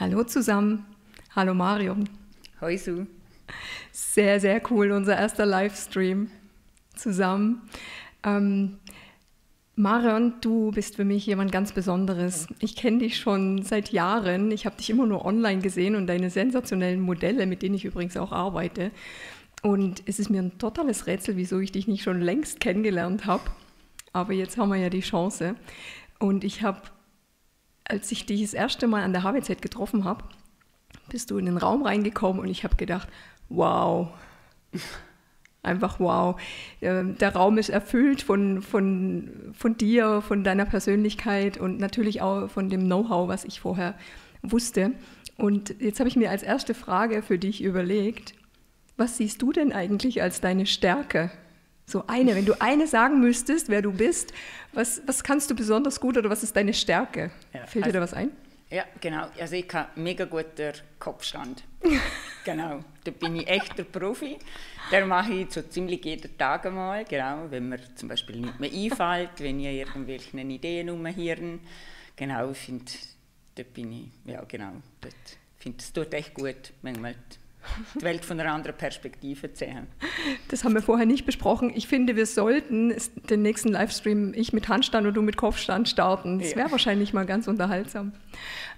Hallo zusammen. Hallo Marion. Hoi Su. Sehr, sehr cool, unser erster Livestream zusammen. Ähm, Marion, du bist für mich jemand ganz Besonderes. Ich kenne dich schon seit Jahren. Ich habe dich immer nur online gesehen und deine sensationellen Modelle, mit denen ich übrigens auch arbeite. Und es ist mir ein totales Rätsel, wieso ich dich nicht schon längst kennengelernt habe. Aber jetzt haben wir ja die Chance. Und ich habe, als ich dich das erste Mal an der HWZ getroffen habe, bist du in den Raum reingekommen und ich habe gedacht, wow, einfach wow. Ähm, der Raum ist erfüllt von, von, von dir, von deiner Persönlichkeit und natürlich auch von dem Know-how, was ich vorher wusste. Und jetzt habe ich mir als erste Frage für dich überlegt, was siehst du denn eigentlich als deine Stärke? So eine, wenn du eine sagen müsstest, wer du bist, was, was kannst du besonders gut oder was ist deine Stärke? Ja, Fällt also, dir da was ein? Ja, genau. Also ich habe mega guter Kopfstand. genau. Da bin ich echter Profi. Der mache ich so ziemlich jeden Tag einmal. Genau, wenn mir zum Beispiel nicht mehr einfällt, wenn ich irgendwelche Ideen umhirn. Genau, ich finde, da bin ich, ja genau, dort finde, es tut echt gut, manchmal die Welt von einer anderen Perspektive zu sehen. Das haben wir vorher nicht besprochen. Ich finde, wir sollten den nächsten Livestream ich mit Handstand und du mit Kopfstand starten. Das wäre ja. wahrscheinlich mal ganz unterhaltsam.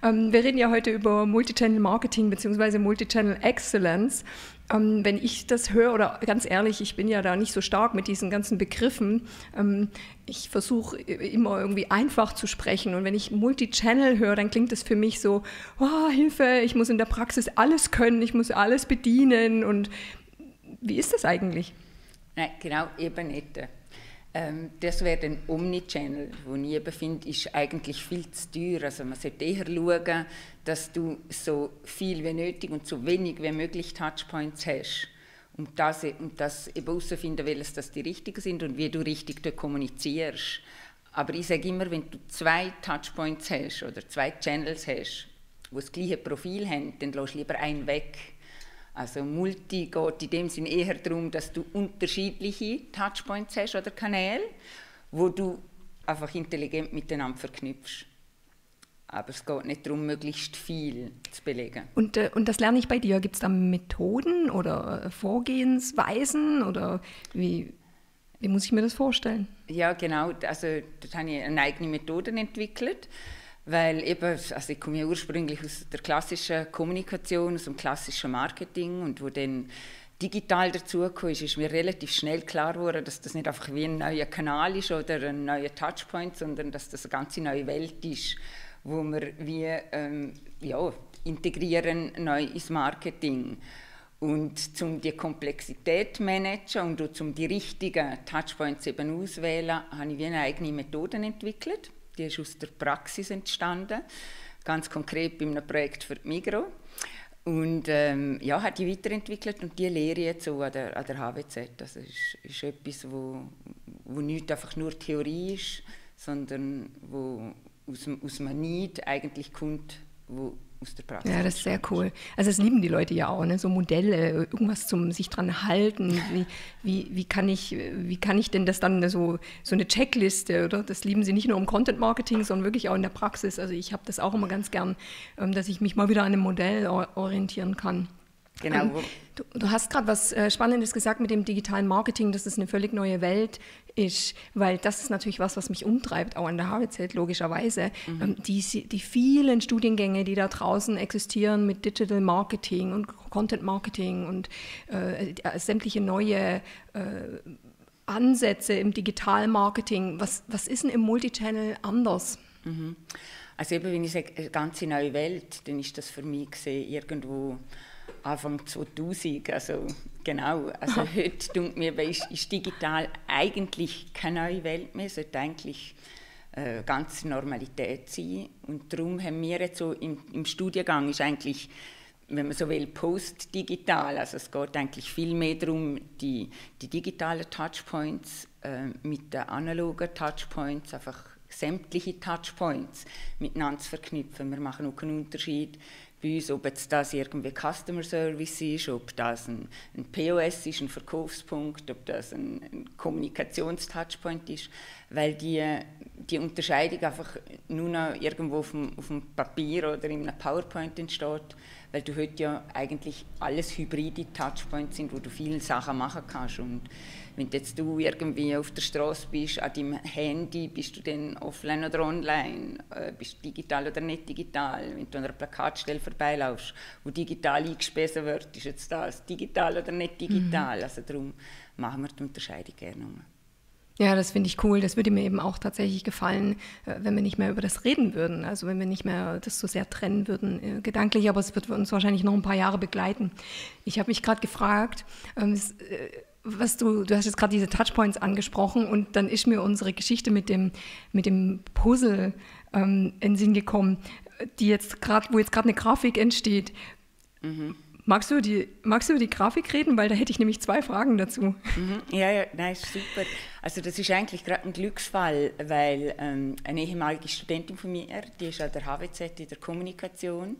Ähm, wir reden ja heute über Multichannel Marketing bzw. Multichannel Excellence. Ähm, wenn ich das höre, oder ganz ehrlich, ich bin ja da nicht so stark mit diesen ganzen Begriffen, ähm, ich versuche immer irgendwie einfach zu sprechen. Und wenn ich Multichannel höre, dann klingt das für mich so, oh, Hilfe, ich muss in der Praxis alles können, ich muss alles bedienen. Und wie ist das eigentlich? Nein, genau, eben nicht. Ähm, das wäre ein Omnichannel, wo ich eben finde, ist eigentlich viel zu teuer. Also man sollte eher schauen, dass du so viel wie nötig und so wenig wie möglich Touchpoints hast. Um das, um das eben herauszufinden, welches das die richtigen sind und wie du richtig dort kommunizierst. Aber ich sage immer, wenn du zwei Touchpoints hast oder zwei Channels hast, die das gleiche Profil haben, dann lass lieber einen weg also Multi geht in dem Sinne eher darum, dass du unterschiedliche Touchpoints hast oder Kanäle, wo du einfach intelligent miteinander verknüpfst. Aber es geht nicht darum, möglichst viel zu belegen. Und, äh, und das lerne ich bei dir. Gibt es da Methoden oder Vorgehensweisen oder wie, wie muss ich mir das vorstellen? Ja, genau. Also dort habe ich eine eigene Methode entwickelt. Weil eben, also ich komme ja ursprünglich aus der klassischen Kommunikation, aus dem klassischen Marketing und wo dann digital dazugekommen ist, ist mir relativ schnell klar geworden, dass das nicht einfach wie ein neuer Kanal ist oder ein neuer Touchpoint, sondern dass das eine ganz neue Welt ist, wo wir wie ähm, ja, integrieren neu ins Marketing. Und um die Komplexität zu managen und um die richtigen Touchpoints eben auszuwählen, habe ich wie eine eigene Methode entwickelt die ist aus der Praxis entstanden, ganz konkret bei einem Projekt für die Migro. Und ähm, ja, hat die weiterentwickelt und die lehre jetzt so an der, an der HWZ. Das ist, ist etwas, wo, wo nicht einfach nur Theorie ist, sondern wo aus, aus einem Need eigentlich kommt, wo aus der Praxis. Ja, das ist sehr cool. Also das lieben die Leute ja auch, ne? so Modelle, irgendwas zum sich dran halten. Wie, wie, wie, kann ich, wie kann ich denn das dann so, so eine Checkliste, oder? Das lieben sie nicht nur im Content Marketing, sondern wirklich auch in der Praxis. Also ich habe das auch immer ganz gern, ähm, dass ich mich mal wieder an einem Modell orientieren kann. Genau. Ähm, du, du, hast gerade was äh, Spannendes gesagt mit dem digitalen Marketing, dass es eine völlig neue Welt ist, weil das ist natürlich was, was mich umtreibt, auch an der HWZ logischerweise. Mhm. Ähm, die, die vielen Studiengänge, die da draußen existieren mit Digital Marketing und Content Marketing und äh, äh sämtliche neue äh, Ansätze im Digitalmarketing. Was, was ist denn im Multichannel anders? Mhm. Also eben, wenn ich sage, eine ganze neue Welt, dann ist das für mich gesehen irgendwo Anfang 2000, also genau, also heute denke mir, ist, ist digital eigentlich keine neue Welt mehr, sollte eigentlich äh, ganz Normalität sein und darum haben wir jetzt so im, im Studiengang ist eigentlich wenn man so will, post-digital. Also es geht eigentlich viel mehr darum, die, die digitalen Touchpoints äh, mit den analogen Touchpoints, einfach sämtliche Touchpoints miteinander zu verknüpfen. Wir machen auch keinen Unterschied bei uns, ob jetzt das irgendwie Customer Service ist, ob das ein, ein POS ist, ein Verkaufspunkt, ob das ein, ein Kommunikationstouchpoint ist, weil die, die Unterscheidung einfach nur noch irgendwo auf dem, auf dem Papier oder in einem PowerPoint entsteht, weil du heute ja eigentlich alles hybride Touchpoints sind, wo du viele Sachen machen kannst. Und wenn jetzt du irgendwie auf der Straße bist, an deinem Handy, bist du dann offline oder online, äh, bist du digital oder nicht digital. Wenn du an einer Plakatstelle vorbeilaufst, wo digital eingespeisen wird, ist jetzt das digital oder nicht digital. Mhm. Also darum machen wir die Unterscheidung gerne. Ja, das finde ich cool. Das würde mir eben auch tatsächlich gefallen, äh, wenn wir nicht mehr über das reden würden. Also wenn wir nicht mehr das so sehr trennen würden, äh, gedanklich. Aber es wird uns wahrscheinlich noch ein paar Jahre begleiten. Ich habe mich gerade gefragt, ähm, äh, was du, du hast jetzt gerade diese Touchpoints angesprochen und dann ist mir unsere Geschichte mit dem, mit dem Puzzle ähm, in den Sinn gekommen, die jetzt gerade, wo jetzt gerade eine Grafik entsteht. Mhm. Magst du, die, magst du über die Grafik reden? Weil da hätte ich nämlich zwei Fragen dazu. Mhm. Ja, ja, nein, super. Also das ist eigentlich gerade ein Glücksfall, weil ähm, eine ehemalige Studentin von mir, die ist an der HWZ in der Kommunikation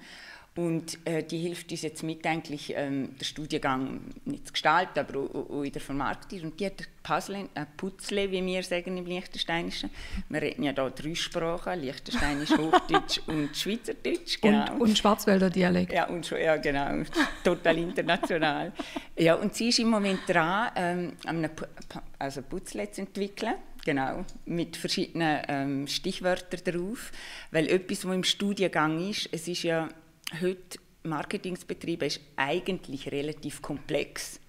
und äh, die hilft uns jetzt mit, eigentlich ähm, den Studiengang nicht zu gestalten, aber auch, auch in der Vermarktung. Und die hat Puzzle, ein Putzle, wie wir sagen im Liechtensteinischen. Wir reden ja hier drei Sprachen, Liechtensteinisch, Hochdeutsch und Schweizerdeutsch. Genau. Und, und Schwarzwälder Dialekt. Ja, und, ja, genau, total international. ja, und sie ist im Moment dran, ähm, einem also Putzle zu entwickeln genau, mit verschiedenen ähm, Stichwörtern drauf, weil etwas, was im Studiengang ist, es ist ja heute Marketingsbetriebe ist eigentlich relativ komplex.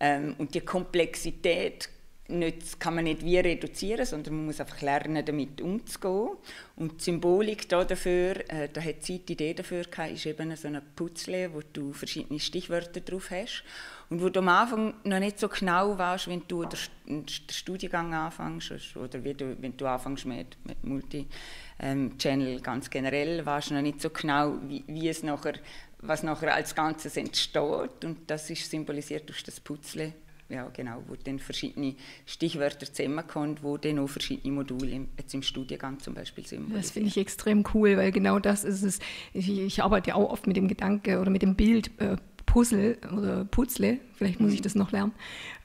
Ähm, und die Komplexität nicht, kann man nicht wie reduzieren, sondern man muss einfach lernen, damit umzugehen. Und die Symbolik da dafür, äh, da hat Zeit die Idee dafür gehabt, ist eben so ein Putzle, wo du verschiedene Stichwörter drauf hast. Und wo du am Anfang noch nicht so genau warst, wenn du den Studiengang anfängst, oder wie du, wenn du anfängst mit, mit Multi-Channel ähm, ganz generell, warst du noch nicht so genau, wie, wie es nachher, was nachher als Ganzes entsteht. Und das ist symbolisiert durch das Putzle ja, genau, wo dann verschiedene Stichwörter zusammenkommen, wo dann auch verschiedene Module im, jetzt im Studiengang zum Beispiel sind. Das finde ich extrem cool, weil genau das ist es. Ich, ich arbeite ja auch oft mit dem Gedanke oder mit dem Bild äh, Puzzle oder Putzle, vielleicht muss ich das noch lernen,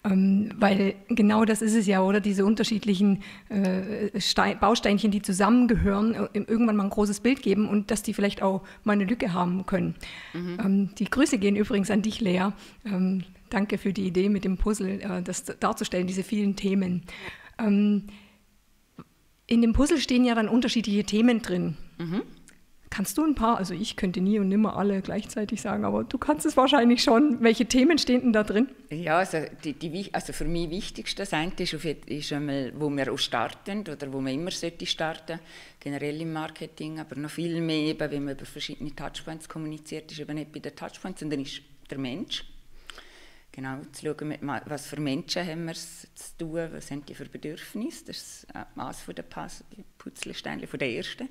ähm, weil genau das ist es ja, oder diese unterschiedlichen äh, Stein, Bausteinchen, die zusammengehören, äh, irgendwann mal ein großes Bild geben und dass die vielleicht auch mal eine Lücke haben können. Mhm. Ähm, die Grüße gehen übrigens an dich, Lea. Ähm, danke für die Idee mit dem Puzzle, äh, das darzustellen, diese vielen Themen. Ähm, in dem Puzzle stehen ja dann unterschiedliche Themen drin. Mhm. Kannst du ein paar, also ich könnte nie und nimmer alle gleichzeitig sagen, aber du kannst es wahrscheinlich schon. Welche Themen stehen denn da drin? Ja, also, die, die, also für mich wichtigste sein ist, ist einmal, wo wir auch starten oder wo man immer sollte starten, generell im Marketing, aber noch viel mehr, eben, wenn man über verschiedene Touchpoints kommuniziert, ist eben nicht bei den Touchpoints, sondern ist der Mensch. Genau, zu schauen, was für Menschen haben wir zu tun, was haben die für Bedürfnisse. Das ist eines der Puzzlesteine, von der ersten.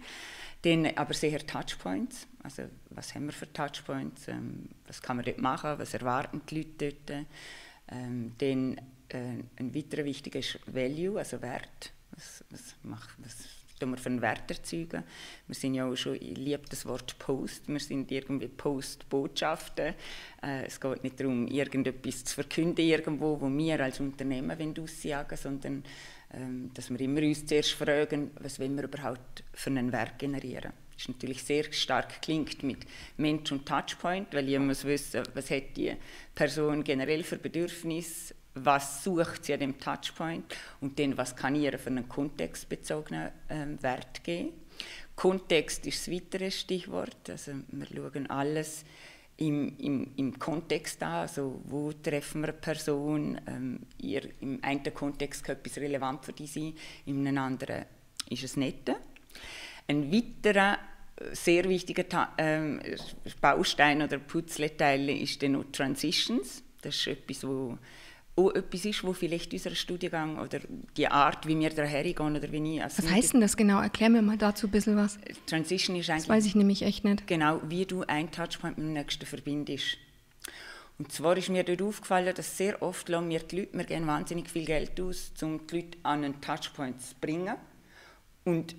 Dann aber sehr Touchpoints. Also, was haben wir für Touchpoints? Ähm, was kann man dort machen? Was erwarten die Leute dort? Ähm, dann äh, ein weiterer wichtiger ist Value, also Wert. Was, was, macht, was tun wir für einen Wert erzeugen? Wir sind ja auch schon, ich liebe das Wort Post. Wir sind irgendwie Post-Botschaften. Äh, es geht nicht darum, irgendetwas zu verkünden irgendwo, wo wir als Unternehmen aussagen sondern dass wir immer uns zuerst fragen, was wollen wir überhaupt für einen Wert generieren. Das ist natürlich sehr stark klingt mit Mensch und Touchpoint, weil ich muss wissen, was hat die Person generell für Bedürfnisse, was sucht sie an dem Touchpoint und dann was kann ich ihr für einen kontextbezogenen ähm, Wert geben. Kontext ist das weitere Stichwort, also wir schauen alles im, im, im Kontext an, also wo treffen wir eine Person, ähm, ihr, im einen Kontext kann etwas relevant für dich sein, in einem anderen ist es nicht. Ein weiterer äh, sehr wichtiger ähm, Baustein oder Putzleteil ist dann noch Transitions. Das ist etwas, wo auch etwas ist, wo vielleicht unser Studiengang oder die Art, wie wir dahergehen oder wie ich... Was heißt denn das genau? Erklär mir mal dazu ein bisschen was. Transition ist eigentlich... Das weiß ich nämlich echt nicht. Genau, wie du ein Touchpoint mit dem nächsten verbindest. Und zwar ist mir dort aufgefallen, dass sehr oft lassen wir die Leute, wir geben wahnsinnig viel Geld aus, um die Leute an einen Touchpoint zu bringen und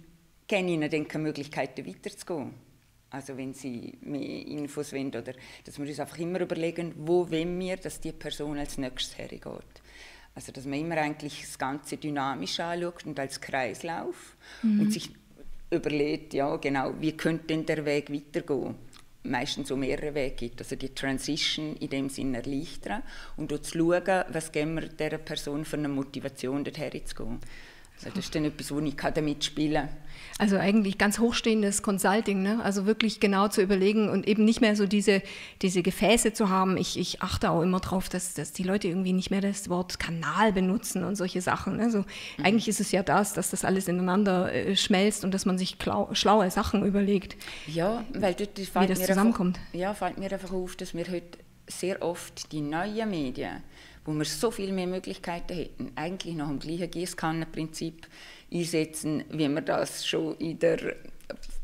geben ihnen dann keine Möglichkeiten weiterzugehen. Also wenn Sie mehr Infos wollen oder dass wir uns einfach immer überlegen, wo wollen wir, dass die Person als nächstes hergeht. Also dass man immer eigentlich das Ganze dynamisch anschaut und als Kreislauf mhm. und sich überlegt, ja genau, wie könnte denn der Weg weitergehen? meistens so mehrere Wege gibt. Also die Transition in dem Sinne erleichtern und auch zu schauen, was geben wir dieser Person für eine Motivation, dorthin zu gehen. Also das ist dann etwas, wo ich damit spielen kann. Also eigentlich ganz hochstehendes Consulting, ne? also wirklich genau zu überlegen und eben nicht mehr so diese, diese Gefäße zu haben. Ich, ich achte auch immer darauf, dass, dass die Leute irgendwie nicht mehr das Wort Kanal benutzen und solche Sachen. Also mhm. eigentlich ist es ja das, dass das alles ineinander äh, schmelzt und dass man sich klau, schlaue Sachen überlegt. Ja, weil das, das wie das zusammenkommt. Einfach, ja, fällt mir einfach auf, dass wir heute sehr oft die neuen Medien wo wir so viel mehr Möglichkeiten hätten, eigentlich nach dem gleichen Gießkannenprinzip einsetzen, wie wir das schon in der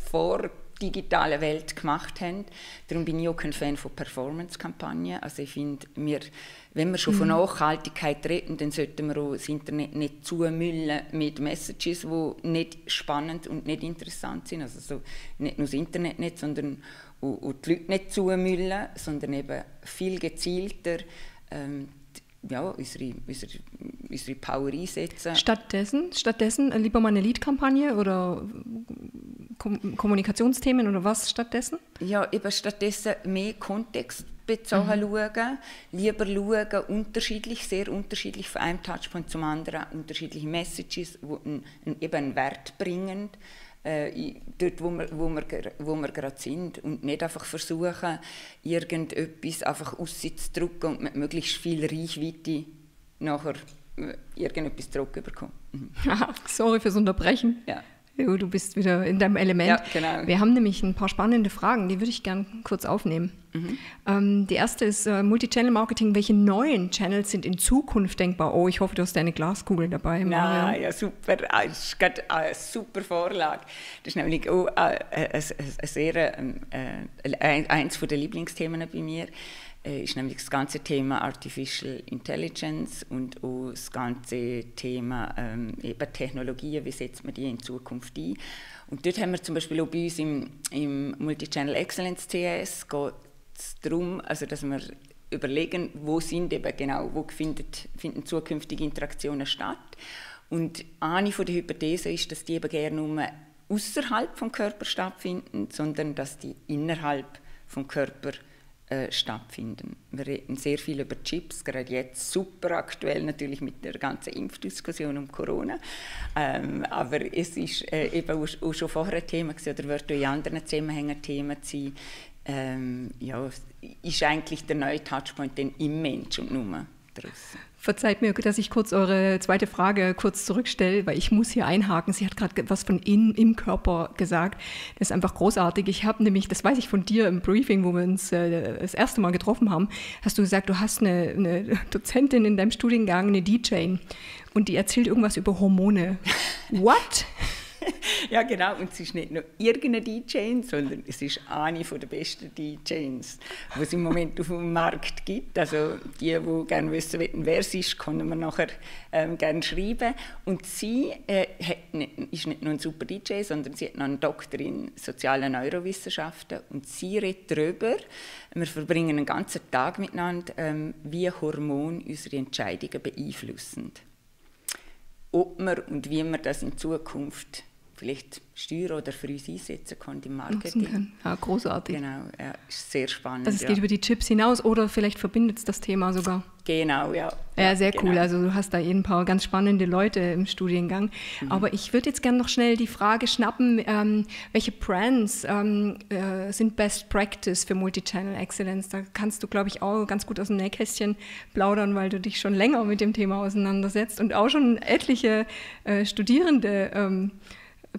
vordigitalen Welt gemacht haben. Darum bin ich auch kein Fan von Performance-Kampagnen. Also ich finde, wir, wenn wir schon von mhm. Nachhaltigkeit reden, dann sollten wir auch das Internet nicht zumüllen mit Messages, die nicht spannend und nicht interessant sind. Also so nicht nur das Internet nicht, sondern auch, die Leute nicht zumüllen, sondern eben viel gezielter ähm, ja, unsere, unsere, unsere Power einsetzen. Stattdessen, stattdessen äh, lieber mal eine Lead-Kampagne oder Kom Kommunikationsthemen oder was stattdessen? Ja, eben stattdessen mehr Kontext bezogen mhm. schauen, lieber schauen, unterschiedlich, sehr unterschiedlich von einem Touchpoint zum anderen, unterschiedliche Messages, die einen, eben einen Wert bringen äh, dort, wo wir, wo, wir, wo wir gerade sind und nicht einfach versuchen, irgendetwas einfach auszudrücken und mit möglichst viel Reichweite nachher äh, irgendetwas zurückbekommen. Mhm. Sorry fürs Unterbrechen. Ja. Du bist wieder in deinem Element. Ja, genau. Wir haben nämlich ein paar spannende Fragen, die würde ich gerne kurz aufnehmen. Mhm. Ähm, die erste ist äh, Multichannel-Marketing. Welche neuen Channels sind in Zukunft denkbar? Oh, ich hoffe, du hast deine Glaskugel dabei. Ja, ja, super. Ah, das ist gerade eine super Vorlage. Das ist nämlich auch ein, ein, ein sehr, ähm, äh, eins der Lieblingsthemen bei mir. Äh, ist nämlich das ganze Thema Artificial Intelligence und auch das ganze Thema ähm, eben Technologien, wie setzt man die in Zukunft ein. Und dort haben wir zum Beispiel auch bei uns im, im Multichannel Excellence CS geht es darum, also dass wir überlegen, wo sind eben genau, wo findet, finden zukünftige Interaktionen statt. Und eine von der Hypothesen ist, dass die eben gerne nur außerhalb vom Körper stattfinden, sondern dass die innerhalb vom Körper äh, stattfinden. Wir reden sehr viel über Chips, gerade jetzt super aktuell natürlich mit der ganzen Impfdiskussion um Corona. Ähm, aber es ist äh, eben auch, schon vorher ein Thema gewesen, oder wird auch in anderen Zusammenhängen Thema sein. Ähm, ja, ist eigentlich der neue Touchpoint denn im Mensch und nur draußen. Verzeiht mir, dass ich kurz eure zweite Frage kurz zurückstelle, weil ich muss hier einhaken. Sie hat gerade was von in, im Körper gesagt. Das ist einfach großartig. Ich habe nämlich, das weiß ich von dir im Briefing, wo wir uns äh, das erste Mal getroffen haben, hast du gesagt, du hast eine, eine Dozentin in deinem Studiengang, eine DJ, und die erzählt irgendwas über Hormone. What? ja, genau. Und es ist nicht nur irgendeine DJ, sondern es ist eine der besten DJs, die es im Moment auf dem Markt gibt. Also die, die gerne wissen wollen, wer sie ist, können wir nachher ähm, gerne schreiben. Und sie äh, nicht, ist nicht nur ein super DJ, sondern sie hat noch einen Doktor in sozialen Neurowissenschaften. Und sie redet darüber, wir verbringen einen ganzen Tag miteinander, ähm, wie Hormone unsere Entscheidungen beeinflussen ob wir und wie wir das in Zukunft vielleicht steuern oder für uns einsetzen können im Marketing. Ja, großartig. Genau, ja, ist sehr spannend. Also es ja. geht über die Chips hinaus oder vielleicht verbindet es das Thema sogar. Genau, ja. Ja, sehr genau. cool. Also du hast da ein paar ganz spannende Leute im Studiengang. Mhm. Aber ich würde jetzt gerne noch schnell die Frage schnappen, ähm, welche Brands ähm, äh, sind Best Practice für Multichannel Excellence? Da kannst du, glaube ich, auch ganz gut aus dem Nähkästchen plaudern, weil du dich schon länger mit dem Thema auseinandersetzt und auch schon etliche äh, Studierende ähm,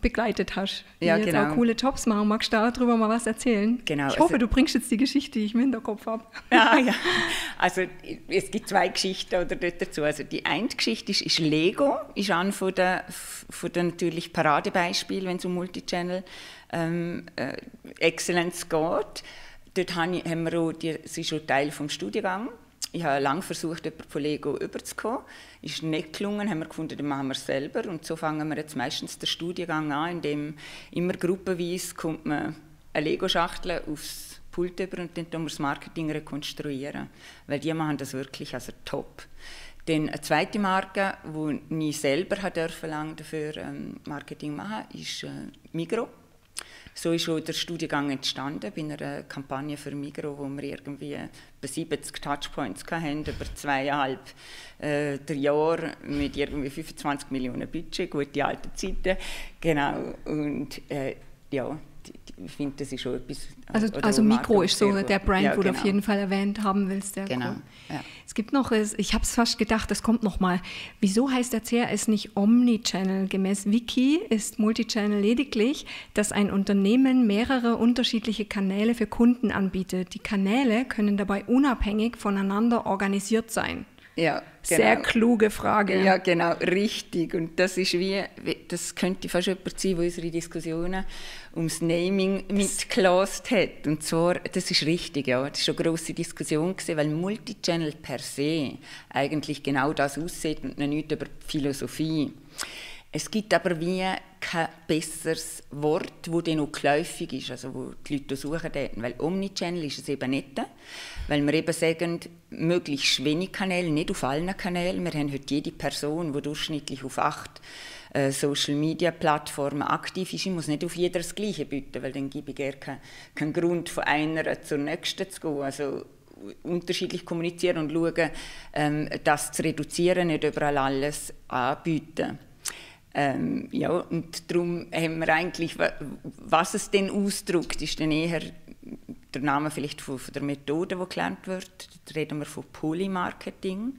begleitet hast, die ja, jetzt genau. auch coole Jobs machen. Magst du darüber mal was erzählen? Genau. Ich hoffe, also, du bringst jetzt die Geschichte, die ich im Hinterkopf habe. Ja, ja. Also es gibt zwei Geschichten oder dazu. Also die eine Geschichte ist, ist Lego, ist ein von der, von der natürlich Paradebeispiel, wenn es um Multichannel ähm, äh, Excellence geht. Dort haben wir auch, die, das ist schon Teil vom Studiengang ich habe lange versucht, jemanden von Lego überzukommen. Ist nicht gelungen, haben wir gefunden, dann machen wir es selber. Und so fangen wir jetzt meistens den Studiengang an, in dem immer gruppenweise kommt man eine Lego-Schachtel aufs Pult über und dann tun wir das Marketing rekonstruieren. Weil die machen das wirklich also top. Dann eine zweite Marke, die ich selber dürfen lang dafür ähm, Marketing machen, ist äh, Migro. So ist auch der Studiengang entstanden bei einer Kampagne für Migro, wo wir irgendwie bei 70 Touchpoints hatten, über zweieinhalb äh, Jahre mit irgendwie 25 Millionen Budget, gute alte Zeiten. Genau. Und äh, ja, ich finde, das ist schon etwas. Also, also Mikro ist so der Brand, ja, wo genau. du auf jeden Fall erwähnt haben willst. Ja, genau. Cool. Ja. Es gibt noch, ich habe es fast gedacht, das kommt noch mal. Wieso heißt der CRS nicht Omnichannel? Gemäß Wiki ist Multichannel lediglich, dass ein Unternehmen mehrere unterschiedliche Kanäle für Kunden anbietet. Die Kanäle können dabei unabhängig voneinander organisiert sein. Ja, genau. Sehr kluge Frage. Ja, genau, richtig. Und das ist wie, das könnte fast jemand sein, der unsere Diskussionen ums Naming mitgelost hat. Und zwar, das ist richtig, ja. Das war eine grosse Diskussion, gewesen, weil Multichannel per se eigentlich genau das aussieht und nicht über die Philosophie. Es gibt aber wie kein besseres Wort, das dann auch geläufig ist, also wo die Leute suchen dort. Weil Omnichannel ist es eben nicht, weil wir eben sagen, möglichst wenig Kanäle, nicht auf allen Kanälen. Wir haben heute jede Person, die durchschnittlich auf acht äh, Social-Media-Plattformen aktiv ist. Ich muss nicht auf jeder das Gleiche bieten, weil dann gebe ich gar keinen, keinen Grund, von einer zur nächsten zu gehen. Also unterschiedlich kommunizieren und schauen, ähm, das zu reduzieren, nicht überall alles anbieten. Ähm, ja, und darum haben wir eigentlich, was es denn ausdrückt, ist dann eher der Name vielleicht von, von der Methode, die gelernt wird. Da reden wir von Polymarketing.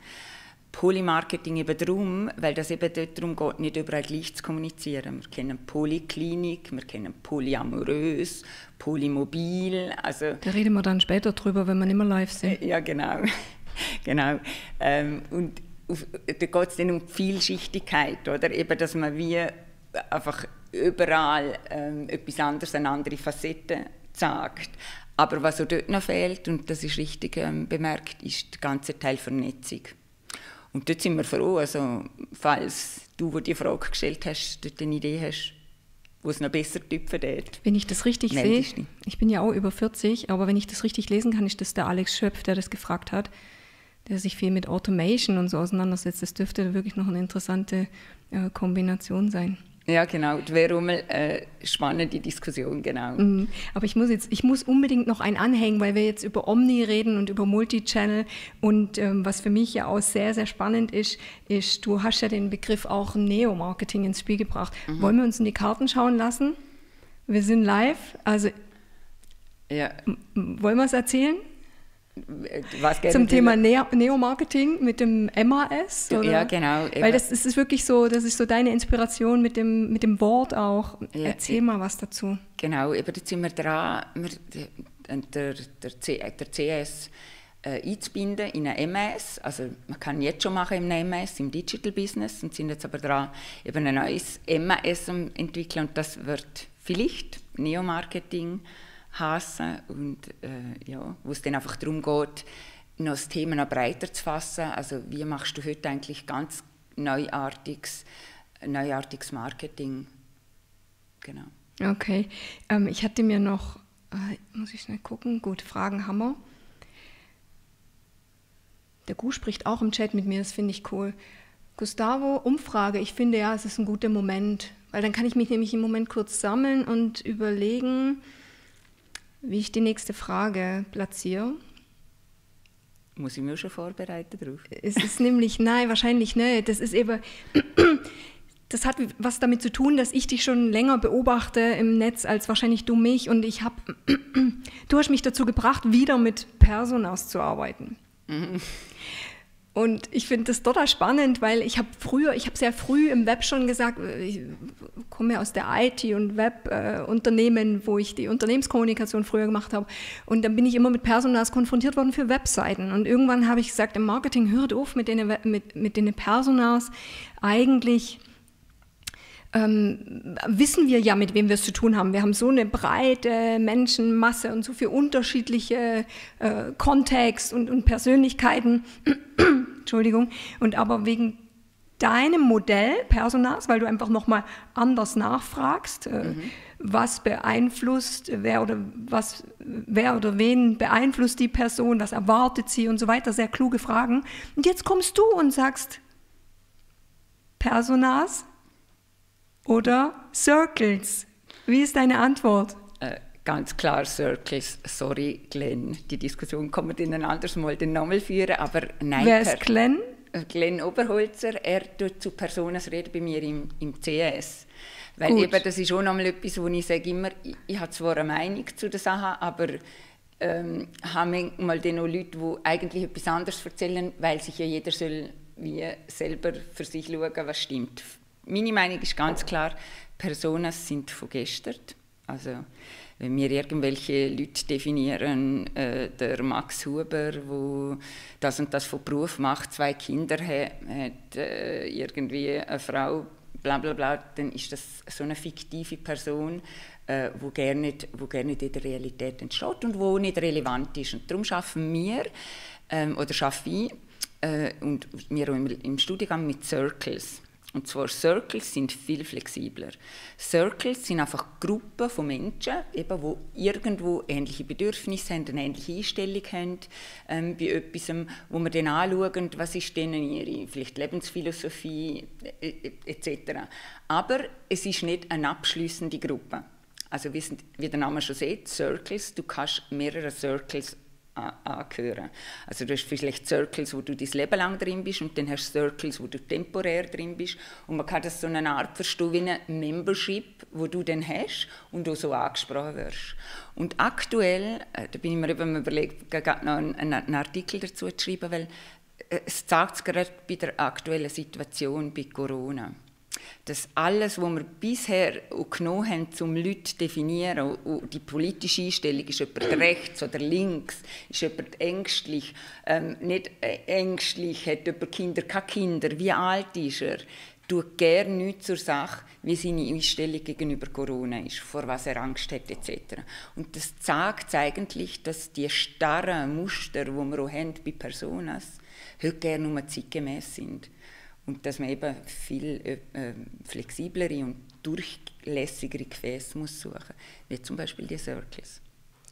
Polymarketing eben darum, weil das eben dort darum geht, nicht überall gleich zu kommunizieren. Wir kennen Polyklinik, wir kennen Polyamorös, Polymobil. Also, da reden wir dann später drüber, wenn wir nicht mehr live sind. Ja, genau. genau. Ähm, und da geht es dann um die Vielschichtigkeit, oder? Eben, dass man wie einfach überall ähm, etwas anderes, eine andere Facette sagt. Aber was auch dort noch fehlt, und das ist richtig ähm, bemerkt, ist der ganze Teil Vernetzung. Und dort sind wir froh, also falls du, wo die Frage gestellt hast, dort eine Idee hast, wo es noch besser tüpfen dort. Wenn ich das richtig sehe, ich bin ja auch über 40, aber wenn ich das richtig lesen kann, ist das der Alex Schöpf, der das gefragt hat der sich viel mit Automation und so auseinandersetzt. Das dürfte wirklich noch eine interessante äh, Kombination sein. Ja, genau. Wäre eine spannende Diskussion, genau. Mhm. Aber ich muss jetzt, ich muss unbedingt noch einen anhängen, weil wir jetzt über Omni reden und über Multichannel. Und ähm, was für mich ja auch sehr, sehr spannend ist, ist, du hast ja den Begriff auch Neo-Marketing ins Spiel gebracht. Mhm. Wollen wir uns in die Karten schauen lassen? Wir sind live. Also, ja. wollen wir es erzählen? Zum Thema Neo-Marketing mit dem MAS? Oder? Ja, genau. Weil das, das, ist wirklich so, das ist so deine Inspiration mit dem, mit dem Wort auch. Ja, Erzähl mal was dazu. Genau, eben jetzt sind wir dran, wir, der, der, C, der CS äh, einzubinden in ein MAS. Also man kann jetzt schon machen im MAS, im Digital Business und sind jetzt aber dran, eben ein neues MAS entwickeln und das wird vielleicht Neo-Marketing hassen und äh, ja, wo es dann einfach darum geht, noch das Thema noch breiter zu fassen. Also wie machst du heute eigentlich ganz neuartiges, neuartiges Marketing? Genau. Okay, ähm, ich hatte mir noch, äh, muss ich schnell gucken, gut, Fragen haben wir. Der Gu spricht auch im Chat mit mir, das finde ich cool. Gustavo, Umfrage, ich finde ja, es ist ein guter Moment, weil dann kann ich mich nämlich im Moment kurz sammeln und überlegen, wie ich die nächste Frage platziere. Muss ich mir schon vorbereiten darauf? Es ist nämlich, nein, wahrscheinlich nicht. Das ist eben, das hat was damit zu tun, dass ich dich schon länger beobachte im Netz als wahrscheinlich du mich und ich habe, du hast mich dazu gebracht, wieder mit Personas zu arbeiten. Mhm. Und ich finde das total spannend, weil ich habe früher, ich habe sehr früh im Web schon gesagt, ich komme aus der IT- und Web-Unternehmen, wo ich die Unternehmenskommunikation früher gemacht habe. Und dann bin ich immer mit Personas konfrontiert worden für Webseiten. Und irgendwann habe ich gesagt, im Marketing hört auf mit den, mit, mit den Personas. Eigentlich ähm, wissen wir ja, mit wem wir es zu tun haben. Wir haben so eine breite Menschenmasse und so viele unterschiedliche äh, Kontext und, und Persönlichkeiten. Entschuldigung. Und aber wegen deinem Modell Personas, weil du einfach nochmal anders nachfragst. Äh, mhm. Was beeinflusst, wer oder was, wer oder wen beeinflusst die Person, was erwartet sie und so weiter. Sehr kluge Fragen. Und jetzt kommst du und sagst Personas oder Circles. Wie ist deine Antwort? Äh, ganz klar Circles. Sorry, Glenn. Die Diskussion kann man in ein anderes Mal den Namen führen, aber nein. Wer ist Glenn? Glenn Oberholzer, er tut zu Personas reden bei mir im, im CS. Weil Gut. eben, das ist auch nochmal etwas, wo ich sage immer, ich, ich habe zwar eine Meinung zu der Sache, aber ähm, habe manchmal dann auch Leute, die eigentlich etwas anderes erzählen, weil sich ja jeder soll wie selber für sich schauen, was stimmt. Meine Meinung ist ganz klar, Personas sind von gestern. Also wenn wir irgendwelche Leute definieren, äh, der Max Huber, wo das und das von Beruf macht, zwei Kinder hat, äh, irgendwie eine Frau, bla bla bla, dann ist das so eine fiktive Person, äh, wo gerne nicht, wo gar nicht in der Realität entsteht und wo nicht relevant ist. Und darum schaffen wir ähm, oder schaffe ich äh, und wir im, im Studiengang mit Circles. Und zwar Circles sind viel flexibler. Circles sind einfach Gruppen von Menschen, eben, die irgendwo ähnliche Bedürfnisse haben, eine ähnliche Einstellung haben ähm, bei etwas, wo wir dann anschauen, was ist denn ihre vielleicht Lebensphilosophie etc. Aber es ist nicht eine abschließende Gruppe. Also wie, der Name schon sieht, Circles, du kannst mehrere Circles angehören. Also du hast vielleicht Circles, wo du dein Leben lang drin bist und dann hast du Circles, wo du temporär drin bist und man kann das so eine Art verstehen wie eine Membership, wo du dann hast und du so angesprochen wirst. Und aktuell, äh, da bin ich mir eben überlegt, gerade noch einen, einen Artikel dazu zu schreiben, weil äh, es zeigt es gerade bei der aktuellen Situation bei Corona dass alles, was wir bisher genommen haben, um Leute zu definieren, die politische Einstellung, ist jemand rechts oder links, ist jemand ängstlich, ähm, nicht äh, ängstlich, hat jemand Kinder, keine Kinder, wie alt ist er, tut gerne nichts zur Sache, wie seine Einstellung gegenüber Corona ist, vor was er Angst hat etc. Und das zeigt eigentlich, dass die starren Muster, die wir auch haben bei Personas, heute gerne nur zeitgemäß sind und dass man eben viel äh, ähm, flexiblere und durchlässigere Gefäße muss suchen, wie zum Beispiel die Circles.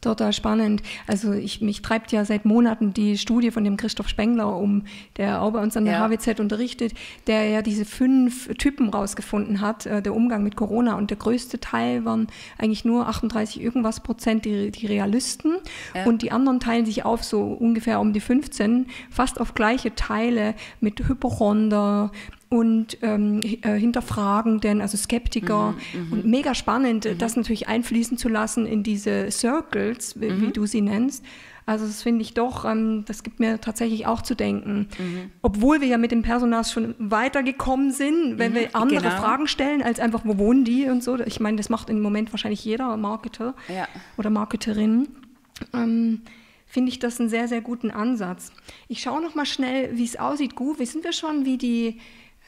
Total spannend. Also ich, mich treibt ja seit Monaten die Studie von dem Christoph Spengler um, der auch bei uns an der ja. HWZ unterrichtet, der ja diese fünf Typen rausgefunden hat, äh, der Umgang mit Corona. Und der größte Teil waren eigentlich nur 38 irgendwas Prozent die, die Realisten. Ja. Und die anderen teilen sich auf so ungefähr um die 15, fast auf gleiche Teile mit Hypochonder, und ähm, äh, Hinterfragenden, also Skeptiker. Mhm, mhm, und mega spannend, mhm. das natürlich einfließen zu lassen in diese Circles, wie, mhm. du sie nennst. Also das finde ich doch, ähm, das gibt mir tatsächlich auch zu denken. Mhm. Obwohl wir ja mit dem Personas schon weitergekommen sind, wenn mhm, wir andere genau. Fragen stellen, als einfach, wo wohnen die und so. Ich meine, das macht im Moment wahrscheinlich jeder Marketer ja. oder Marketerin. Ähm, finde ich das einen sehr, sehr guten Ansatz. Ich schaue noch mal schnell, wie es aussieht. Gu, wissen wir schon, wie die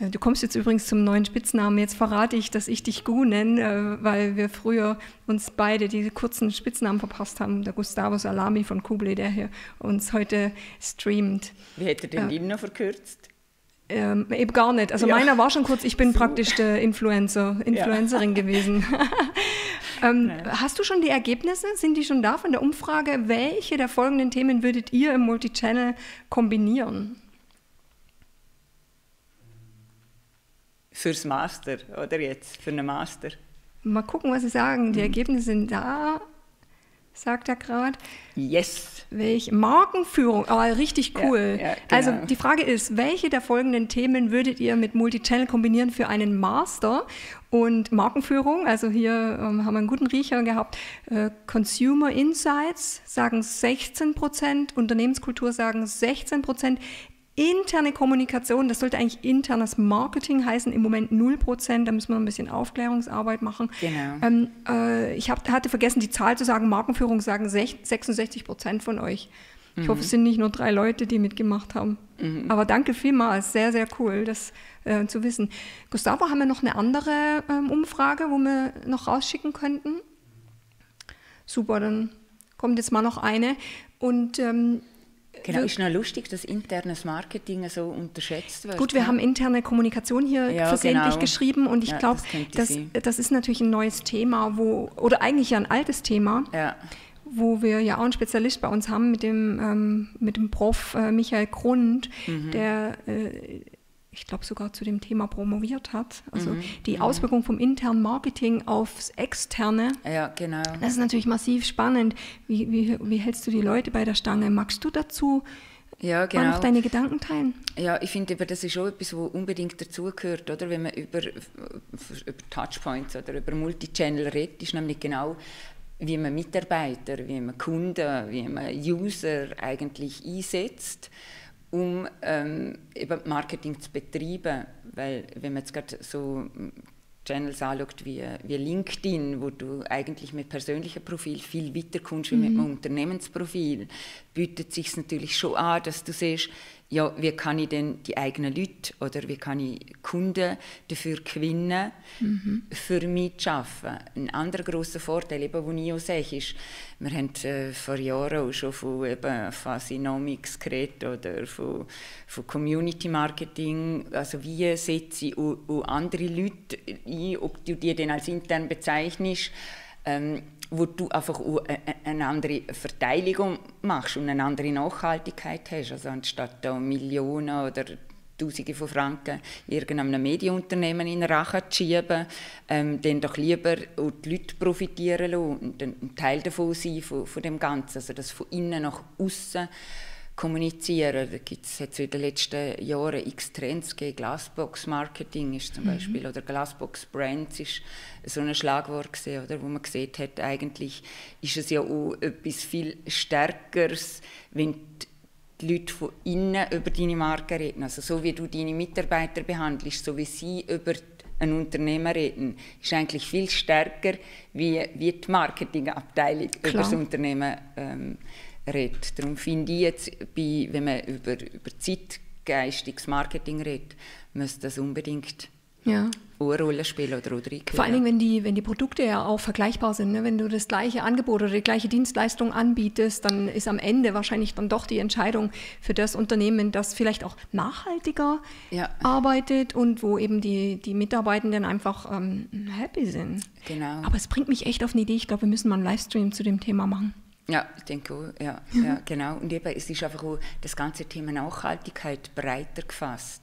Du kommst jetzt übrigens zum neuen Spitznamen. Jetzt verrate ich, dass ich dich Gu nenne, äh, weil wir früher uns beide diese kurzen Spitznamen verpasst haben. Der Gustavo Salami von Kuble, der hier uns heute streamt. Wie hätte den äh, noch verkürzt? Ähm, eben gar nicht. Also ja. meiner war schon kurz, ich bin so. praktisch der Influencer, Influencerin ja. gewesen. ähm, hast du schon die Ergebnisse? Sind die schon da von der Umfrage? Welche der folgenden Themen würdet ihr im Multichannel kombinieren? Fürs Master, oder jetzt, für einen Master. Mal gucken, was Sie sagen. Die mhm. Ergebnisse sind da, sagt er gerade. Yes. Welche Markenführung, oh, richtig cool. Ja, ja, genau. Also die Frage ist, welche der folgenden Themen würdet ihr mit Multichannel kombinieren für einen Master? Und Markenführung, also hier ähm, haben wir einen guten Riecher gehabt. Äh, Consumer Insights sagen 16 Prozent, Unternehmenskultur sagen 16 Prozent, Interne Kommunikation, das sollte eigentlich internes Marketing heißen, im Moment 0%, da müssen wir ein bisschen Aufklärungsarbeit machen. Genau. Ähm, äh, ich hab, hatte vergessen, die Zahl zu sagen, Markenführung sagen 66% von euch. Ich mhm. hoffe, es sind nicht nur drei Leute, die mitgemacht haben. Mhm. Aber danke vielmals, sehr, sehr cool, das äh, zu wissen. Gustavo, haben wir noch eine andere ähm, Umfrage, wo wir noch rausschicken könnten? Super, dann kommt jetzt mal noch eine. Und ähm, Genau, ist noch lustig, dass internes Marketing so unterschätzt wird. Gut, wir haben interne Kommunikation hier ja, versehentlich genau. geschrieben und ich ja, glaube, das, das, das, ist natürlich ein neues Thema, wo, oder eigentlich ja ein altes Thema, ja. wo wir ja auch einen Spezialist bei uns haben mit dem, ähm, mit dem Prof äh, Michael Grund, mhm. der äh, ich glaube sogar zu dem Thema promoviert hat. Also mhm. die mhm. Auswirkung vom internen Marketing aufs externe. Ja, genau. Das ist natürlich massiv spannend. Wie, wie, wie hältst du die Leute bei der Stange? Magst du dazu ja, genau. noch deine Gedanken teilen? Ja, ich finde, das ist schon etwas, was unbedingt dazugehört, oder? Wenn man über, über Touchpoints oder über Multichannel redet, ist nämlich genau wie man Mitarbeiter, wie man Kunden, wie man User eigentlich einsetzt um ähm, eben Marketing zu betreiben. Weil wenn man jetzt gerade so Channels anschaut wie, wie LinkedIn, wo du eigentlich mit persönlichem Profil viel weiter kommst mhm. wie mit einem mhm. Unternehmensprofil, bietet sich natürlich schon an, dass du siehst, ja, wie kann ich denn die eigenen Leute oder wie kann ich Kunden dafür gewinnen, mhm. für mich zu arbeiten. Ein anderer großer Vorteil, eben, den ich auch sehe, ist, wir haben äh, vor Jahren auch schon von eben Phasinomics geredet oder von, von Community Marketing, also wie setze ich auch, auch andere Leute ein, ob du die dann als intern bezeichnest, ähm, wo du einfach eine andere Verteilung machst und eine andere Nachhaltigkeit hast. Also anstatt da Millionen oder Tausende von Franken irgendeinem Medienunternehmen in den Rachen zu schieben, ähm, dann doch lieber auch die Leute profitieren lassen und ein Teil davon sein, von, von dem Ganzen. Also das von innen nach außen kommunizieren. Da gibt es jetzt in den letzten Jahren x Trends gegeben. Glassbox Marketing ist zum mhm. Beispiel oder Glassbox Brands ist so ein Schlagwort gesehen, oder wo man gesehen hat, eigentlich ist es ja auch etwas viel Stärkeres, wenn die Leute von innen über deine Marke reden. Also so wie du deine Mitarbeiter behandelst, so wie sie über ein Unternehmer reden, ist eigentlich viel stärker, wie, wie die Marketingabteilung Klar. über das Unternehmen ähm, redet. Darum finde ich jetzt, bei, wenn man über, über zeitgeistiges Marketing redet, müsste das unbedingt ja. eine Rolle spielen oder, oder Vor allen Dingen, wenn die, wenn die Produkte ja auch vergleichbar sind. Ne? Wenn du das gleiche Angebot oder die gleiche Dienstleistung anbietest, dann ist am Ende wahrscheinlich dann doch die Entscheidung für das Unternehmen, das vielleicht auch nachhaltiger ja. arbeitet und wo eben die, die Mitarbeitenden einfach ähm, happy sind. Genau. Aber es bringt mich echt auf eine Idee. Ich glaube, wir müssen mal einen Livestream zu dem Thema machen. Ja, ich denke auch, ja, ja, genau. Und eben, es ist einfach auch das ganze Thema Nachhaltigkeit breiter gefasst.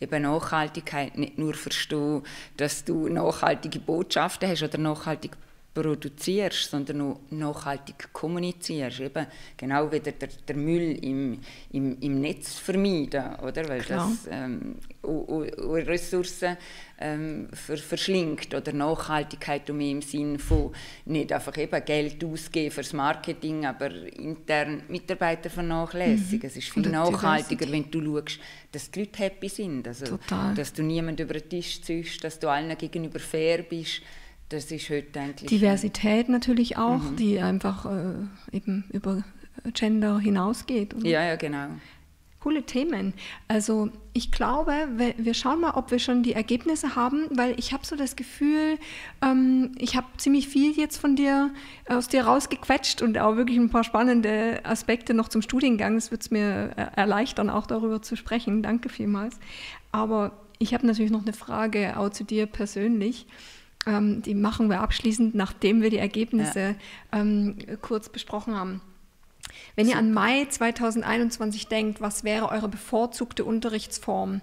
Eben Nachhaltigkeit nicht nur verstehen, dass du nachhaltige Botschaften hast oder nachhaltig produzierst, sondern auch nachhaltig kommunizierst. Eben genau wie der, der Müll im, im, im Netz vermeiden, oder? Weil Klar. das ähm, Ressourcen ähm, ver, verschlingt oder Nachhaltigkeit um im Sinn von nicht einfach eben Geld ausgeben fürs Marketing, aber intern Mitarbeiter vernachlässigen. Mhm. Es ist viel nachhaltiger, wenn du schaust, dass die Leute happy sind, also, Total. dass du niemand über den Tisch ziehst, dass du allen gegenüber fair bist das ist heute eigentlich. Diversität natürlich auch, mhm. die einfach äh, eben über Gender hinausgeht. Oder? Ja, ja, genau. Coole Themen. Also ich glaube, wir schauen mal, ob wir schon die Ergebnisse haben, weil ich habe so das Gefühl, ähm, ich habe ziemlich viel jetzt von dir, aus dir rausgequetscht und auch wirklich ein paar spannende Aspekte noch zum Studiengang. Es wird es mir äh, erleichtern, auch darüber zu sprechen. Danke vielmals. Aber ich habe natürlich noch eine Frage auch zu dir persönlich. Ähm, die machen wir abschließend, nachdem wir die Ergebnisse ja. ähm, kurz besprochen haben. Wenn ihr an Mai 2021 denkt, was wäre eure bevorzugte Unterrichtsform?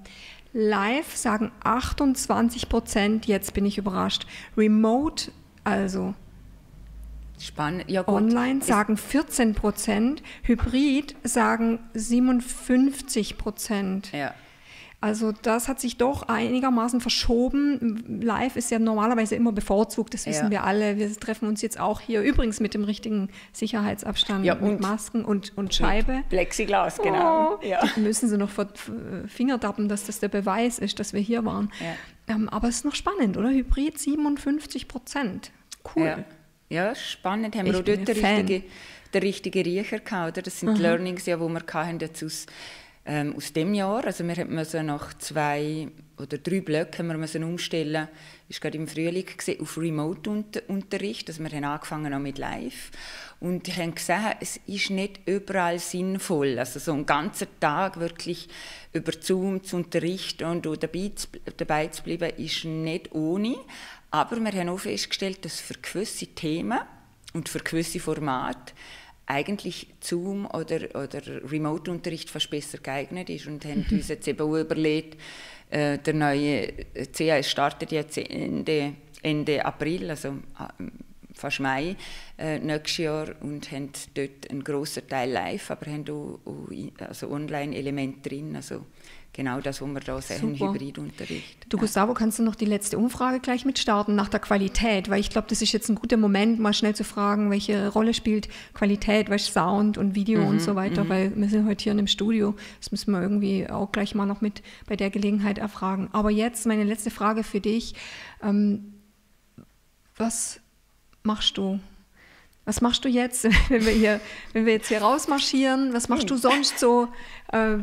Live sagen 28 Prozent, jetzt bin ich überrascht. Remote, also Spannend. Ja, Online sagen 14 Prozent, Hybrid sagen 57 Prozent. Ja. Also das hat sich doch einigermaßen verschoben. Live ist ja normalerweise immer bevorzugt, das wissen ja. wir alle. Wir treffen uns jetzt auch hier übrigens mit dem richtigen Sicherheitsabstand, ja, mit Masken und, und Scheibe. Plexiglas, genau. Oh, ja. Müssen sie noch vor Finger tappen, dass das der Beweis ist, dass wir hier waren. Ähm, aber es ist noch spannend, oder? Hybrid 57 Prozent. Cool. Ja. spannend. Haben wir auch dort den richtigen, den richtigen Riecher gehabt, oder? Das sind mhm. Learnings, ja, wo wir hatten, aus ähm, aus dem Jahr. Also wir mussten nach zwei oder drei Blöcken wir müssen umstellen. Ist gerade im Frühling gesehen, auf Remote-Unterricht. Also wir haben angefangen auch mit Live und haben gesehen, es ist nicht überall sinnvoll. Also so einen ganzen Tag wirklich über Zoom zu unterrichten und dabei zu, dabei zu bleiben, ist nicht ohne. Aber wir haben auch festgestellt, dass für gewisse Themen und für gewisse Formate eigentlich Zoom oder, oder Remote-Unterricht fast besser geeignet ist und haben uns jetzt eben auch überlegt, äh, der neue CAS startet jetzt Ende, Ende April, also äh, fast Mai äh, nächstes Jahr und haben dort einen grossen Teil live, aber haben auch, auch also Online-Elemente drin, also genau das, was wir da sehen, Super. Hybridunterricht. Du, Gustavo, kannst du noch die letzte Umfrage gleich mit starten nach der Qualität? Weil ich glaube, das ist jetzt ein guter Moment, mal schnell zu fragen, welche Rolle spielt Qualität, was Sound und Video mhm, und so weiter, mhm. weil wir sind heute hier in einem Studio. Das müssen wir irgendwie auch gleich mal noch mit bei der Gelegenheit erfragen. Aber jetzt meine letzte Frage für dich. Ähm, was machst du was machst du jetzt, wenn wir, hier, wenn wir jetzt hier rausmarschieren? Was machst du sonst so? Äh,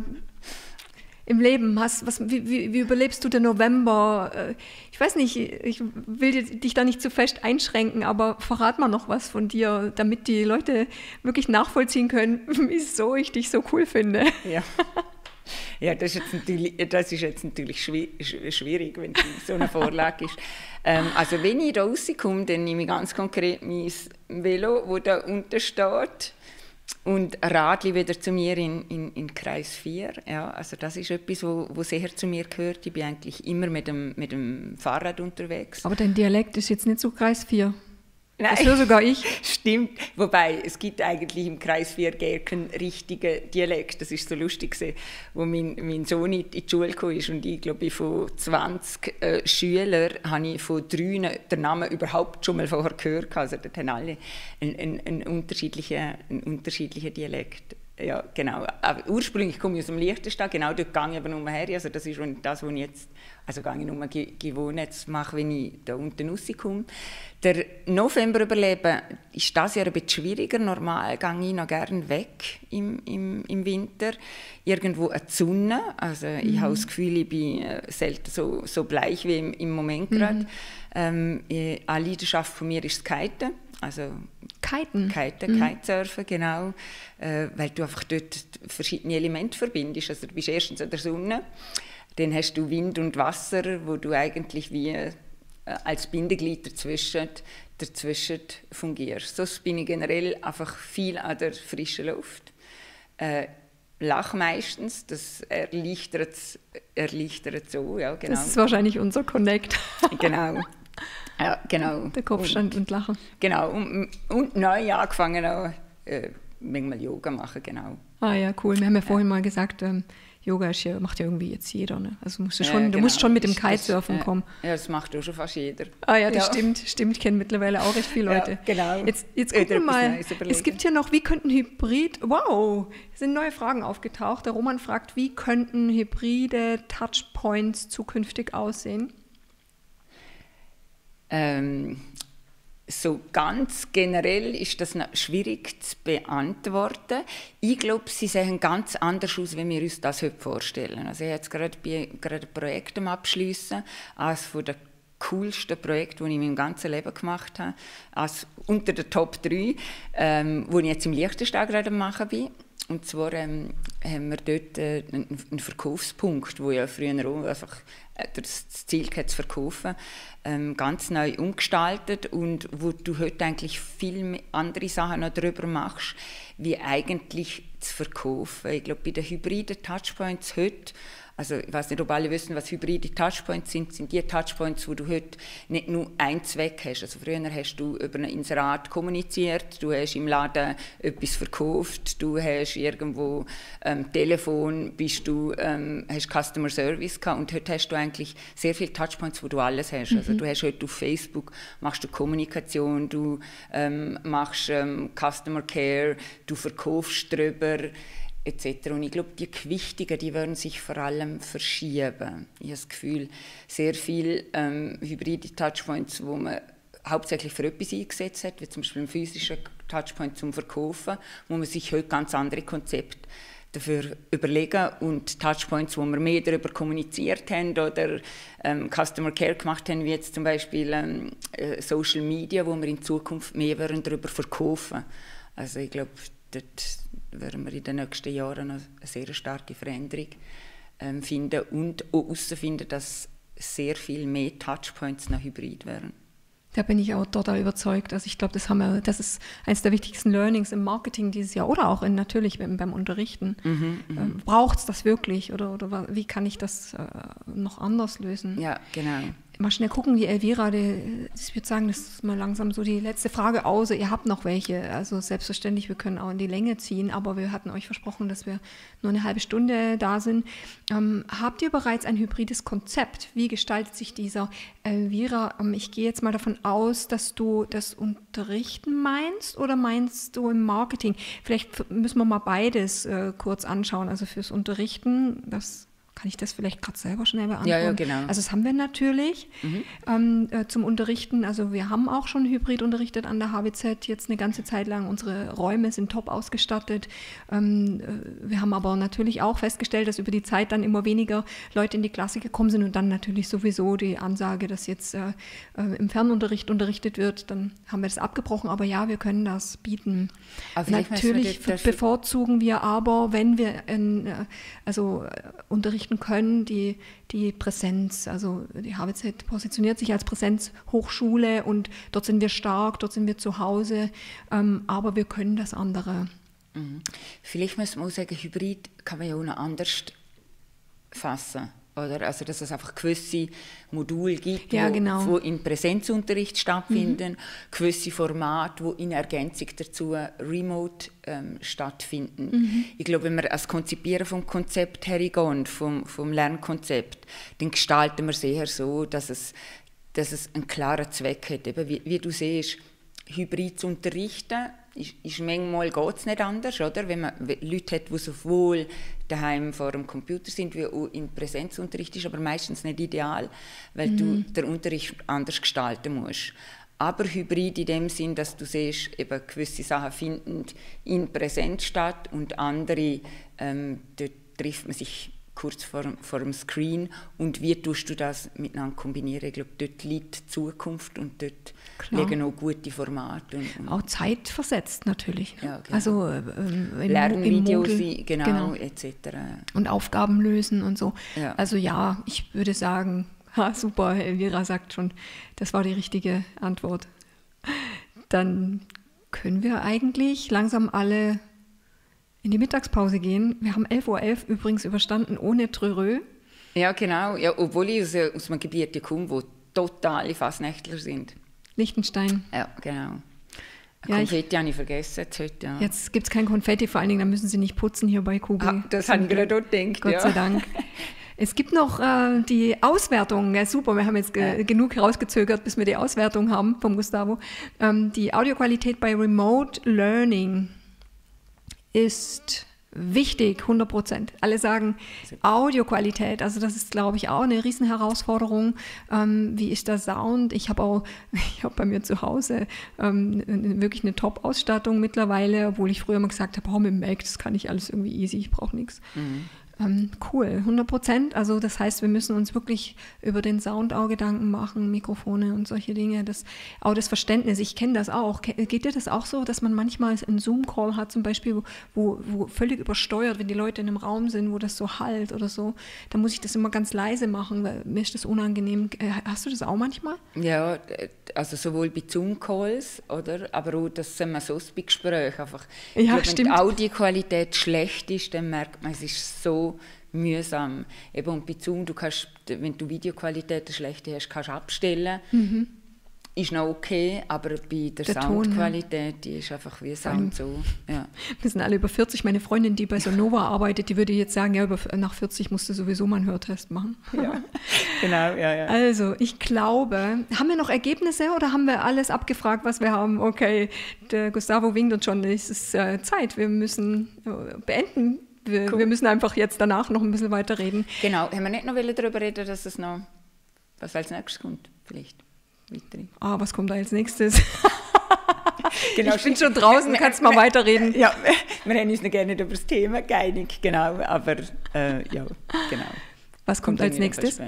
im Leben hast. Was, wie, wie, wie, überlebst du den November? Äh, ich weiß nicht, ich will dich da nicht zu fest einschränken, aber verrat mal noch was von dir, damit die Leute wirklich nachvollziehen können, wieso ich dich so cool finde. Ja. Ja, das ist jetzt natürlich, das ist jetzt natürlich schwierig, wenn so eine Vorlage ist. Ähm, also wenn ich rauskomme, dann nehme ich ganz konkret mein Velo, das da unten steht und Radli wieder zu mir in, in, in Kreis 4. Ja, also das ist etwas, wo, wo sehr zu mir gehört. Ich bin eigentlich immer mit dem, mit dem Fahrrad unterwegs. Aber dein Dialekt ist jetzt nicht so Kreis 4. Nein, das höre sogar ich. Stimmt. Wobei, es gibt eigentlich im Kreis Viergerken richtige Dialekt. Das ist so lustig, wo mein, mein Sohn in die Schule kam und ich glaube, von 20 äh, Schülern habe ich von drei den Namen überhaupt schon mal vorher gehört. Also dort haben alle einen, einen, einen, unterschiedlichen, einen unterschiedlichen Dialekt. Ja, genau. Aber ursprünglich komme ich aus dem Liechtenstein, genau dort gehe ich aber nur her. Also das ist das, was ich jetzt, also gehe ich nur gewohnt jetzt mache, wenn ich da unten rauskomme. Der November überleben ist das Jahr ein bisschen schwieriger. Normal gehe ich noch gerne weg im, im, im Winter. Irgendwo eine Sonne. Also mhm. ich habe das Gefühl, ich bin äh, selten so, so bleich wie im, im Moment gerade. Mhm. Ähm, eine Leidenschaft von mir ist das Kiten. Also Kiten. Kiten, mhm. Kitesurfen, genau. Äh, weil du einfach dort verschiedene Elemente verbindest. Also du bist erstens an der Sonne, dann hast du Wind und Wasser, wo du eigentlich wie äh, als Bindeglied dazwischen, dazwischen fungierst. So bin ich generell einfach viel an der frischen Luft. Äh, lach meistens, das erleichtert, erleichtert so, ja, genau. Das ist wahrscheinlich unser Connect. genau. Ja, genau. Der Kopfstand und, und Lachen. Genau. Und, und neu angefangen auch äh, manchmal Yoga machen, genau. Ah ja, cool. Wir haben ja vorhin mal gesagt, ähm, Yoga ist ja, macht ja irgendwie jetzt jeder. Ne? Also musst du, schon, ja, genau. du musst schon mit dem Kitesurfen das, kommen. Ja, das macht auch schon fast jeder. Ah ja, das ja. stimmt. Stimmt, ich kenne mittlerweile auch recht viele Leute. Ja, genau. Jetzt, jetzt gucken wir mal. Es gibt hier noch, wie könnten Hybrid, wow, es sind neue Fragen aufgetaucht. Der Roman fragt, wie könnten hybride Touchpoints zukünftig aussehen? Ähm, so ganz generell ist das schwierig zu beantworten. Ich glaube, sie sehen ganz anders aus, wie wir uns das heute vorstellen. Also ich jetzt gerade, bin gerade ein Projekt am Abschließen, eines von der coolsten Projekte, die ich in meinem ganzen Leben gemacht habe, als unter den Top 3, ähm, wo ich jetzt im Liechtenstein gerade machen bin. Und zwar ähm, haben wir dort äh, einen Verkaufspunkt, wo ja früher auch einfach äh, das Ziel hatte, zu verkaufen, ähm, ganz neu umgestaltet und wo du heute eigentlich viel andere Sachen noch darüber machst, wie eigentlich zu verkaufen. Ich glaube, bei den hybriden Touchpoints heute also ich weiß nicht, ob alle wissen, was hybride Touchpoints sind. sind die Touchpoints, wo du heute nicht nur einen Zweck hast. Also früher hast du über ein Inserat kommuniziert, du hast im Laden etwas verkauft, du hast irgendwo ähm, Telefon, bist du, ähm, hast Customer Service gehabt und heute hast du eigentlich sehr viele Touchpoints, wo du alles hast. Also mhm. Also du hast heute auf Facebook machst du Kommunikation, du ähm, machst ähm, Customer Care, du verkaufst darüber etc. Und ich glaube, die Gewichtungen, die werden sich vor allem verschieben. Ich habe das Gefühl, sehr viele ähm, hybride Touchpoints, wo man hauptsächlich für etwas eingesetzt hat, wie zum Beispiel ein physischer Touchpoint zum Verkaufen, wo man sich heute ganz andere Konzepte dafür überlegen und Touchpoints, wo wir mehr darüber kommuniziert haben oder ähm, Customer Care gemacht haben, wie jetzt zum Beispiel ähm, äh, Social Media, wo wir in Zukunft mehr darüber verkaufen Also ich glaube, dort werden wir in den nächsten Jahren eine sehr starke Veränderung ähm, finden und auch herausfinden, dass sehr viel mehr Touchpoints noch hybrid wären. Da bin ich auch total überzeugt. Also ich glaube, das haben wir, das ist eines der wichtigsten Learnings im Marketing dieses Jahr oder auch in, natürlich beim, beim Unterrichten. Mhm, mhm. ähm, Braucht es das wirklich oder, oder wie kann ich das äh, noch anders lösen? Ja, genau mal schnell gucken, die Elvira, die, ich würde sagen, das ist mal langsam so die letzte Frage, außer ihr habt noch welche. Also selbstverständlich, wir können auch in die Länge ziehen, aber wir hatten euch versprochen, dass wir nur eine halbe Stunde da sind. Ähm, habt ihr bereits ein hybrides Konzept? Wie gestaltet sich dieser Elvira? Ähm, ich gehe jetzt mal davon aus, dass du das Unterrichten meinst oder meinst du im Marketing? Vielleicht müssen wir mal beides äh, kurz anschauen. Also fürs Unterrichten, das kann ich das vielleicht gerade selber schnell beantworten? Ja, ja, genau. Also das haben wir natürlich mhm. ähm, äh, zum Unterrichten. Also wir haben auch schon Hybrid unterrichtet an der HWZ jetzt eine ganze Zeit lang. Unsere Räume sind top ausgestattet. Ähm, äh, wir haben aber natürlich auch festgestellt, dass über die Zeit dann immer weniger Leute in die Klasse gekommen sind und dann natürlich sowieso die Ansage, dass jetzt äh, äh im Fernunterricht unterrichtet wird. Dann haben wir das abgebrochen. Aber ja, wir können das bieten. natürlich bevorzugen wir aber, wenn wir in, äh, also äh, Unterricht unterrichten können, die, die Präsenz. Also die HWZ positioniert sich als Präsenzhochschule und dort sind wir stark, dort sind wir zu Hause, ähm, aber wir können das andere. Mhm. Vielleicht muss man auch sagen, Hybrid kann man ja auch noch anders fassen. Oder? Also, dass es einfach gewisse Module gibt, ja, genau. wo, in Präsenzunterricht stattfinden, mhm. gewisse Formate, wo in Ergänzung dazu remote ähm, stattfinden. Mhm. Ich glaube, wenn wir als Konzipieren vom Konzept hergehen, vom, vom Lernkonzept, dann gestalten wir es eher so, dass es, dass es einen klaren Zweck hat. Eben, wie, wie du siehst, hybrid zu unterrichten, ist, ist manchmal geht es nicht anders, oder? Wenn man Leute hat, die sowohl daheim vor dem Computer sind, wie auch im Präsenzunterricht ist, aber meistens nicht ideal, weil mhm. du den Unterricht anders gestalten musst. Aber hybrid in dem Sinn, dass du siehst, eben gewisse Sachen finden in Präsenz statt und andere, ähm, dort trifft man sich kurz vor, vor dem Screen und wie tust du das miteinander kombinieren? Ich glaube, dort liegt die Zukunft und dort Klar. liegen auch gute Formate. Und, und auch zeitversetzt natürlich. Ja, genau. Also ähm, im, Lernvideos, im genau, genau, etc. Und Aufgaben lösen und so. Ja. Also ja, ich würde sagen, ha, super, Elvira sagt schon, das war die richtige Antwort. Dann können wir eigentlich langsam alle in die Mittagspause gehen. Wir haben 11.11 Uhr .11 übrigens überstanden ohne Trörö. Ja, genau. Ja, obwohl ich aus, aus einem Gebiet komme, wo totale Fassnächtler sind. Liechtenstein. Ja, genau. Ja, Konfetti habe ich vergessen jetzt heute. Ja. Jetzt gibt es kein Konfetti, vor allen Dingen, da müssen Sie nicht putzen hier bei Kugel. Ah, das habe ich gerade dort gedacht. Gott ja. sei Dank. Es gibt noch äh, die Auswertung. Ja, super, wir haben jetzt ge genug herausgezögert, bis wir die Auswertung haben vom Gustavo. Ähm, die Audioqualität bei Remote Learning ist wichtig, 100 Prozent. Alle sagen Audioqualität, also das ist, glaube ich, auch eine Riesenherausforderung. Ähm, wie ist der Sound? Ich habe auch, ich habe bei mir zu Hause ähm, wirklich eine Top-Ausstattung mittlerweile, obwohl ich früher immer gesagt habe, oh, mit dem Mac, das kann ich alles irgendwie easy, ich brauche nichts. Mhm. Ähm, cool, 100 Prozent. Also das heißt, wir müssen uns wirklich über den Sound auch Gedanken machen, Mikrofone und solche Dinge. Das, auch das Verständnis, ich kenne das auch. Geht dir das auch so, dass man manchmal einen Zoom-Call hat, zum Beispiel, wo, wo völlig übersteuert, wenn die Leute in einem Raum sind, wo das so halt oder so, da muss ich das immer ganz leise machen, weil mir ist das unangenehm. Äh, hast du das auch manchmal? Ja, also sowohl bei Zoom-Calls, oder, aber auch das sind wir so bei Gesprächen einfach. Ja, glaube, wenn die Audioqualität schlecht ist, dann merkt man, es ist so mühsam. Eben, und bei Zoom, du kannst, wenn du Videoqualität schlechte hast, kannst du abstellen. Mhm. Ist noch okay, aber bei der, der Soundqualität, die ist einfach wie Sound so. Ja. Wir sind alle über 40. Meine Freundin, die bei Sonova arbeitet, die würde jetzt sagen, ja, über, nach 40 musst du sowieso mal einen Hörtest machen. Ja, genau, ja, ja. Also, ich glaube, haben wir noch Ergebnisse oder haben wir alles abgefragt, was wir haben? Okay, der Gustavo winkt uns schon, es ist äh, Zeit, wir müssen äh, beenden wir, cool. wir, müssen einfach jetzt danach noch ein bisschen weiter reden. Genau, haben wir nicht noch darüber reden, dass es noch, was als nächstes kommt, vielleicht? Ah, was kommt da als nächstes? genau. Ich bin schon draußen, du kannst mal weiterreden. Ja, wir haben uns noch gerne über das Thema geeinigt, genau, aber äh, ja, genau. Was kommt, kommt als nächstes?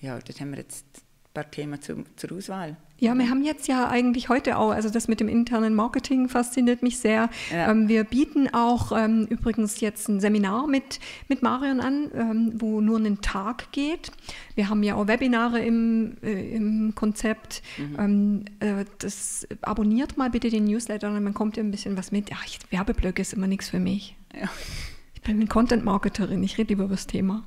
Ja, das haben wir jetzt paar Themen zu, zur Auswahl. Ja, wir haben jetzt ja eigentlich heute auch, also das mit dem internen Marketing fasziniert mich sehr. Ja. Ähm, wir bieten auch ähm, übrigens jetzt ein Seminar mit, mit Marion an, ähm, wo nur einen Tag geht. Wir haben ja auch Webinare im, äh, im Konzept. Mhm. Ähm, äh, das abonniert mal bitte den Newsletter und man kommt ja ein bisschen was mit. Ja, ich, Werbeblöcke ist immer nichts für mich. Ja. Ich bin eine Content-Marketerin, ich rede lieber über das Thema.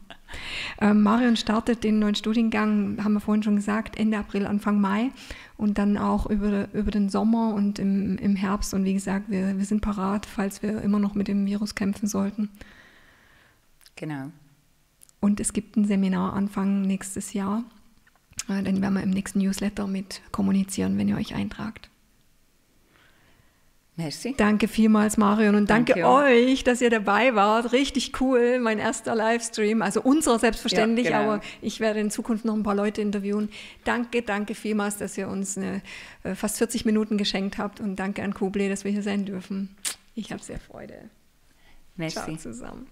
Ähm, Marion startet den neuen Studiengang, haben wir vorhin schon gesagt, Ende April, Anfang Mai und dann auch über, über den Sommer und im, im Herbst. Und wie gesagt, wir, wir sind parat, falls wir immer noch mit dem Virus kämpfen sollten. Genau. Und es gibt ein Seminar Anfang nächstes Jahr. Äh, den werden wir im nächsten Newsletter mit kommunizieren, wenn ihr euch eintragt. Merci. Danke vielmals, Marion. Und danke, danke euch, dass ihr dabei wart. Richtig cool, mein erster Livestream. Also unserer selbstverständlich, ja, genau. aber ich werde in Zukunft noch ein paar Leute interviewen. Danke, danke vielmals, dass ihr uns eine, äh, fast 40 Minuten geschenkt habt. Und danke an Kuble, dass wir hier sein dürfen. Ich habe sehr Freude. Merci. Ciao zusammen.